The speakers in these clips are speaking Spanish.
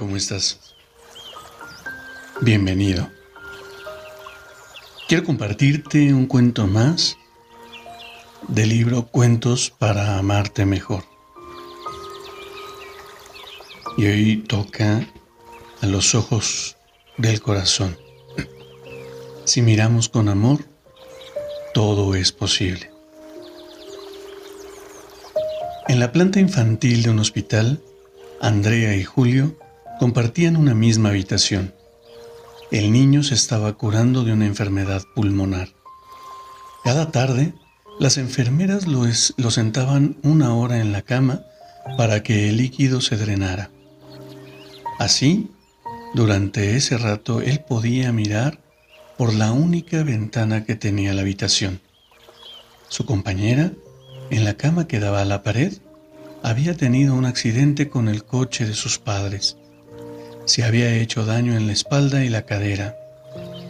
¿Cómo estás? Bienvenido. Quiero compartirte un cuento más del libro Cuentos para amarte mejor. Y hoy toca a los ojos del corazón. Si miramos con amor, todo es posible. En la planta infantil de un hospital, Andrea y Julio compartían una misma habitación. El niño se estaba curando de una enfermedad pulmonar. Cada tarde, las enfermeras lo, sentaban una hora en la cama para que el líquido se drenara. Así, durante ese rato él podía mirar por la única ventana que tenía la habitación. Su compañera, en la cama que daba a la pared, había tenido un accidente con el coche de sus padres se había hecho daño en la espalda y la cadera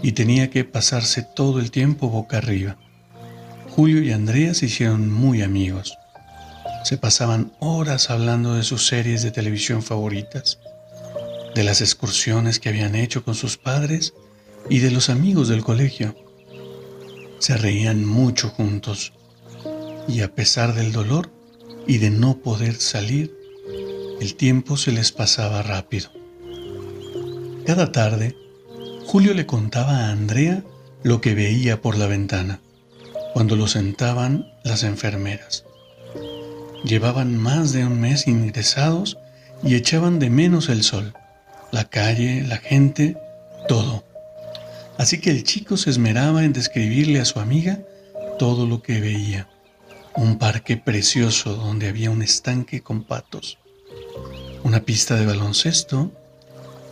y tenía que pasarse todo el tiempo boca arriba. Julio y Andrea se hicieron muy amigos. Se pasaban horas hablando de sus series de televisión favoritas, de las excursiones que habían hecho con sus padres y de los amigos del colegio. Se reían mucho juntos y a pesar del dolor y de no poder salir, el tiempo se les pasaba rápido. Cada tarde, Julio le contaba a Andrea lo que veía por la ventana, cuando lo sentaban las enfermeras. Llevaban más de un mes ingresados y echaban de menos el sol, la calle, la gente, todo. Así que el chico se esmeraba en describirle a su amiga todo lo que veía. Un parque precioso donde había un estanque con patos, una pista de baloncesto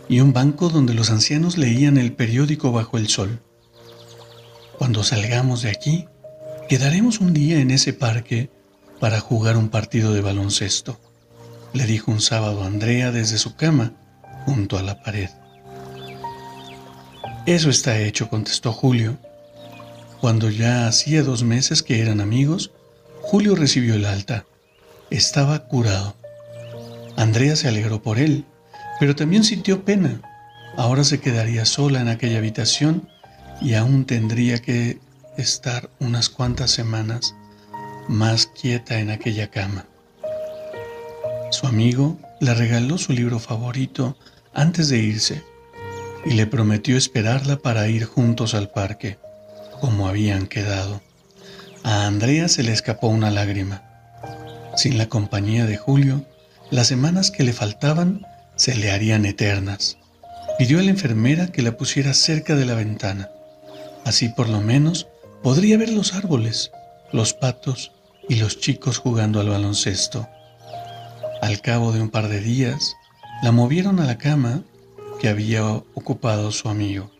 y un banco donde los ancianos leían el periódico bajo el sol. Cuando salgamos de aquí, quedaremos un día en ese parque para jugar un partido de baloncesto, le dijo un sábado a Andrea desde su cama junto a la pared. Eso está hecho, contestó Julio. Cuando ya hacía dos meses que eran amigos, Julio recibió el alta. Estaba curado. Andrea se alegró por él pero también sintió pena. Ahora se quedaría sola en aquella habitación y aún tendría que estar unas cuantas semanas más quieta en aquella cama. Su amigo le regaló su libro favorito antes de irse y le prometió esperarla para ir juntos al parque, como habían quedado. A Andrea se le escapó una lágrima. Sin la compañía de Julio, las semanas que le faltaban se le harían eternas. Pidió a la enfermera que la pusiera cerca de la ventana. Así por lo menos podría ver los árboles, los patos y los chicos jugando al baloncesto. Al cabo de un par de días, la movieron a la cama que había ocupado su amigo.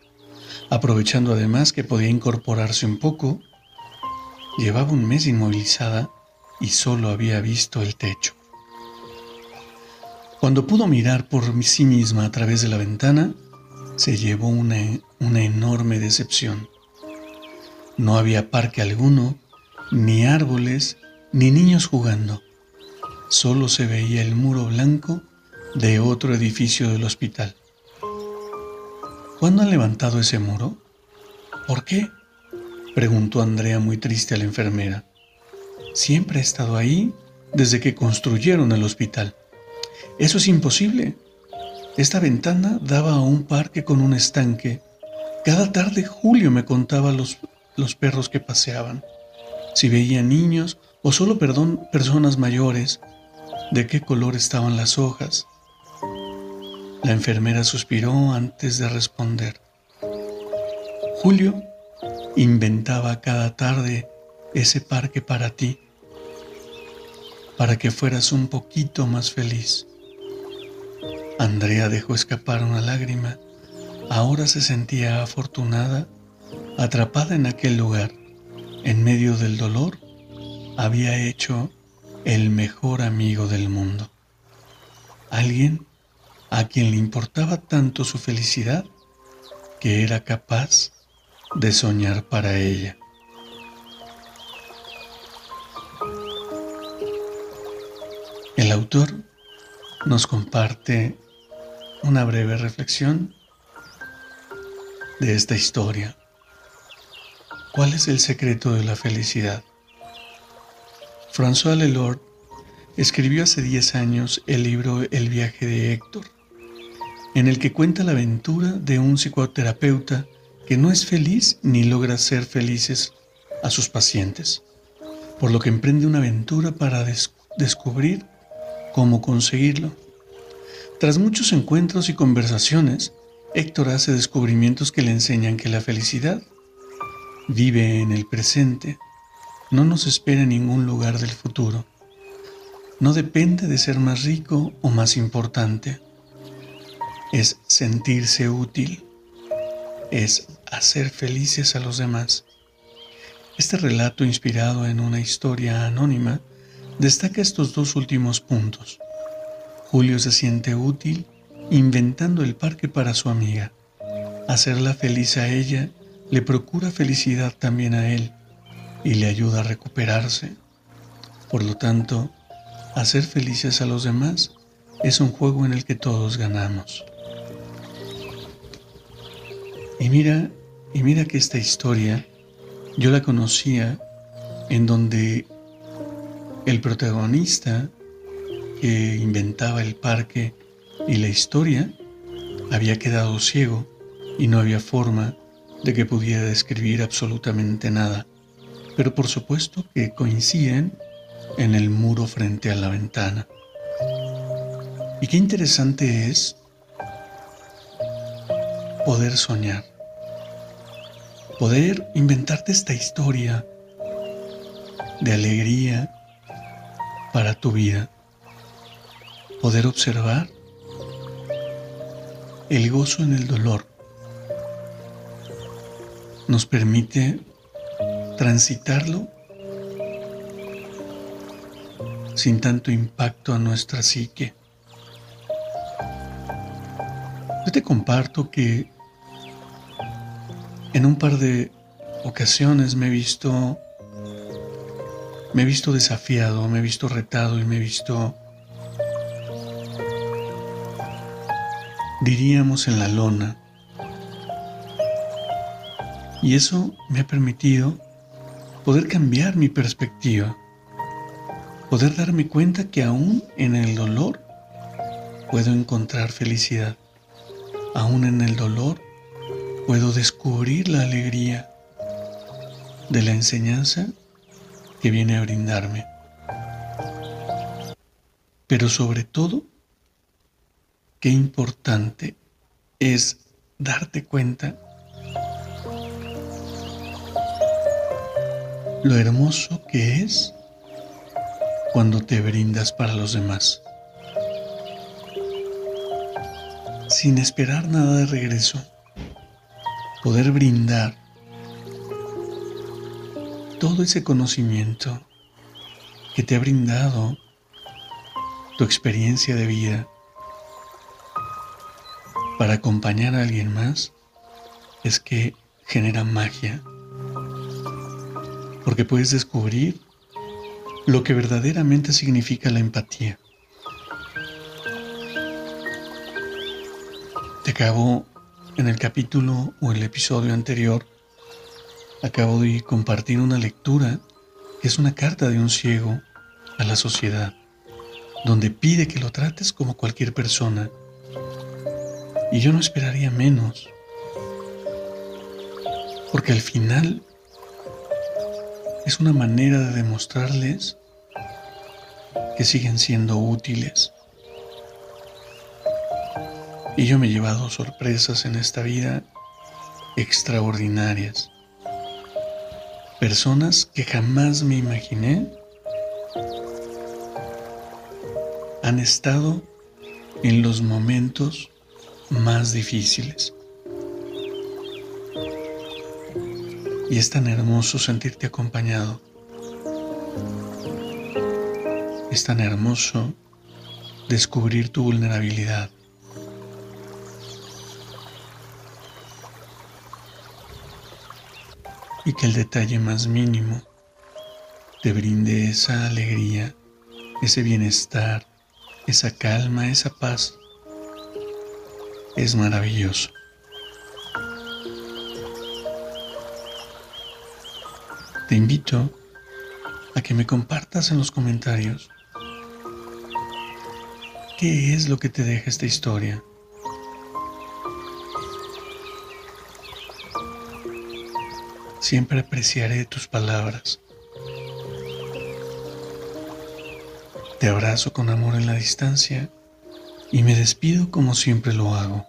Aprovechando además que podía incorporarse un poco, llevaba un mes inmovilizada y solo había visto el techo. Cuando pudo mirar por sí misma a través de la ventana, se llevó una, enorme decepción. No había parque alguno, ni árboles, ni niños jugando. Solo se veía el muro blanco de otro edificio del hospital. ¿Cuándo han levantado ese muro? ¿Por qué? preguntó Andrea muy triste a la enfermera. Siempre ha estado ahí desde que construyeron el hospital. Eso es imposible. Esta ventana daba a un parque con un estanque. Cada tarde Julio me contaba los, los perros que paseaban, si veía niños o solo perdón, personas mayores, de qué color estaban las hojas. La enfermera suspiró antes de responder. Julio inventaba cada tarde ese parque para ti. para que fueras un poquito más feliz. Andrea dejó escapar una lágrima. Ahora se sentía afortunada, atrapada en aquel lugar, en medio del dolor, había hecho el mejor amigo del mundo. Alguien a quien le importaba tanto su felicidad que era capaz de soñar para ella. El autor nos comparte una breve reflexión de esta historia. ¿Cuál es el secreto de la felicidad? François Lelord escribió hace 10 años el libro El viaje de Héctor, en el que cuenta la aventura de un psicoterapeuta que no es feliz ni logra ser felices a sus pacientes, por lo que emprende una aventura para descubrir cómo conseguirlo. Tras muchos encuentros y conversaciones, Héctor hace descubrimientos que le enseñan que la felicidad vive en el presente, no nos espera en ningún lugar del futuro. No depende de ser más rico o más importante. Es sentirse útil. Es hacer felices a los demás. Este relato inspirado en una historia anónima destaca estos dos últimos puntos. Julio se siente útil inventando el parque para su amiga. Hacerla feliz a ella le procura felicidad también a él y le ayuda a recuperarse. Por lo tanto, hacer felices a los demás es un juego en el que todos ganamos. Y mira, y mira que esta historia yo la conocía en donde el protagonista que inventaba el parque y la historia había quedado ciego y no había forma de que pudiera describir absolutamente nada, pero por supuesto que coinciden en el muro frente a la ventana. Y qué interesante es poder soñar, poder inventarte esta historia de alegría, para tu vida. Poder observar el gozo en el dolor nos permite transitarlo sin tanto impacto a nuestra psique. Yo te comparto que en un par de ocasiones me he visto me he visto desafiado, me he visto retado y me he visto, diríamos, en la lona. Y eso me ha permitido poder cambiar mi perspectiva, poder darme cuenta que aún en el dolor puedo encontrar felicidad, aún en el dolor puedo descubrir la alegría de la enseñanza que viene a brindarme. Pero sobre todo, qué importante es darte cuenta lo hermoso que es cuando te brindas para los demás, sin esperar nada de regreso, poder brindar todo ese conocimiento que te ha brindado tu experiencia de vida para acompañar a alguien más es que genera magia. Porque puedes descubrir lo que verdaderamente significa la empatía. Te acabo en el capítulo o el episodio anterior Acabo de compartir una lectura que es una carta de un ciego a la sociedad, donde pide que lo trates como cualquier persona. Y yo no esperaría menos, porque al final es una manera de demostrarles que siguen siendo útiles. Y yo me he llevado sorpresas en esta vida extraordinarias personas que jamás me imaginé han estado en los momentos más difíciles. Y es tan hermoso sentirte acompañado. Es tan hermoso descubrir tu vulnerabilidad. Y que el detalle más mínimo te brinde esa alegría, ese bienestar, esa calma, esa paz. Es maravilloso. Te invito a que me compartas en los comentarios qué es lo que te deja esta historia. Siempre apreciaré tus palabras. Te abrazo con amor en la distancia y me despido como siempre lo hago.